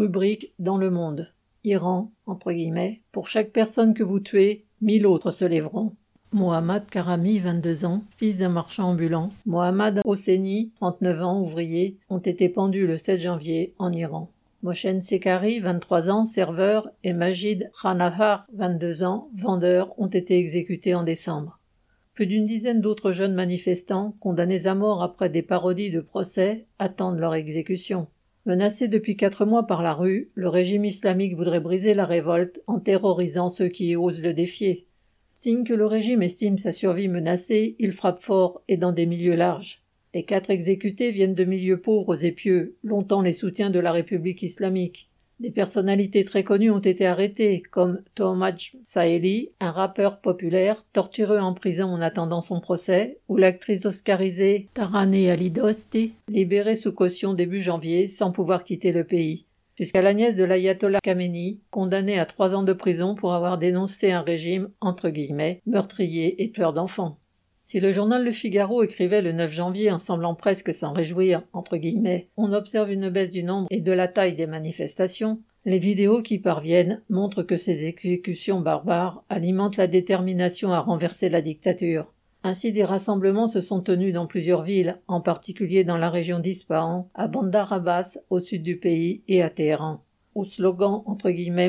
Rubrique dans le monde. Iran, entre guillemets, pour chaque personne que vous tuez, mille autres se lèveront. Mohammad Karami, 22 ans, fils d'un marchand ambulant, Mohammad Hosseini, 39 ans, ouvrier, ont été pendus le 7 janvier en Iran. Moshen Sekari, 23 ans, serveur, et Majid Khanahar, 22 ans, vendeur, ont été exécutés en décembre. Plus d'une dizaine d'autres jeunes manifestants, condamnés à mort après des parodies de procès, attendent leur exécution. Menacé depuis quatre mois par la rue, le régime islamique voudrait briser la révolte en terrorisant ceux qui osent le défier. Signe que le régime estime sa survie menacée, il frappe fort et dans des milieux larges. Les quatre exécutés viennent de milieux pauvres et pieux, longtemps les soutiens de la République islamique. Des personnalités très connues ont été arrêtées, comme Tomaj Saeli, un rappeur populaire, torturé en prison en attendant son procès, ou l'actrice oscarisée Tarane Alidosti, libérée sous caution début janvier sans pouvoir quitter le pays jusqu'à la nièce de l'ayatollah Khamenei, condamnée à trois ans de prison pour avoir dénoncé un régime, entre guillemets, meurtrier et tueur d'enfants. Si le journal Le Figaro écrivait le 9 janvier en semblant presque s'en réjouir, on observe une baisse du nombre et de la taille des manifestations, les vidéos qui parviennent montrent que ces exécutions barbares alimentent la détermination à renverser la dictature. Ainsi des rassemblements se sont tenus dans plusieurs villes, en particulier dans la région d'Ispahan, à Bandar Abbas, au sud du pays, et à Téhéran. Au slogan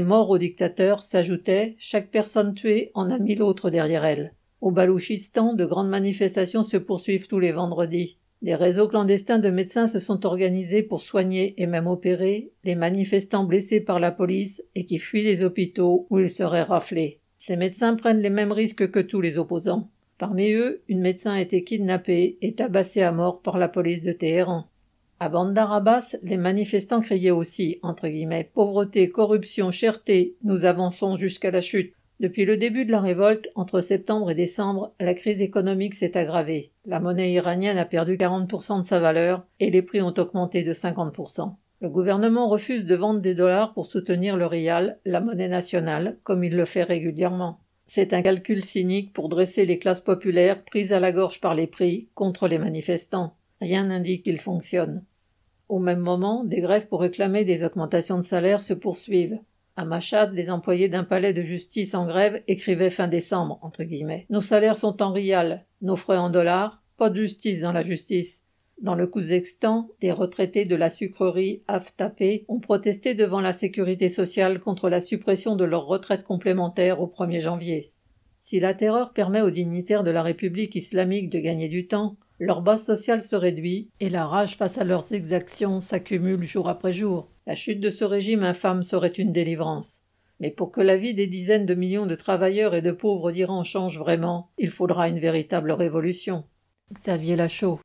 mort au dictateur s'ajoutait Chaque personne tuée en a mille autres derrière elle. Au Balouchistan, de grandes manifestations se poursuivent tous les vendredis. Des réseaux clandestins de médecins se sont organisés pour soigner et même opérer les manifestants blessés par la police et qui fuient les hôpitaux où ils seraient raflés. Ces médecins prennent les mêmes risques que tous les opposants. Parmi eux, une médecin a été kidnappée et tabassée à mort par la police de Téhéran. À Bandar Abbas, les manifestants criaient aussi, entre guillemets, pauvreté, corruption, cherté, nous avançons jusqu'à la chute. Depuis le début de la révolte, entre septembre et décembre, la crise économique s'est aggravée. La monnaie iranienne a perdu 40% de sa valeur et les prix ont augmenté de 50%. Le gouvernement refuse de vendre des dollars pour soutenir le rial, la monnaie nationale, comme il le fait régulièrement. C'est un calcul cynique pour dresser les classes populaires prises à la gorge par les prix contre les manifestants. Rien n'indique qu'il fonctionne. Au même moment, des grèves pour réclamer des augmentations de salaire se poursuivent. À Machad, les employés d'un palais de justice en grève écrivaient fin décembre. Nos salaires sont en rial, nos frais en dollars, pas de justice dans la justice. Dans le Kouzestan, des retraités de la sucrerie Aftapé ont protesté devant la sécurité sociale contre la suppression de leur retraite complémentaire au 1er janvier. Si la terreur permet aux dignitaires de la République islamique de gagner du temps, leur base sociale se réduit et la rage face à leurs exactions s'accumule jour après jour. La chute de ce régime infâme serait une délivrance. Mais pour que la vie des dizaines de millions de travailleurs et de pauvres d'Iran change vraiment, il faudra une véritable révolution. Xavier Lachaud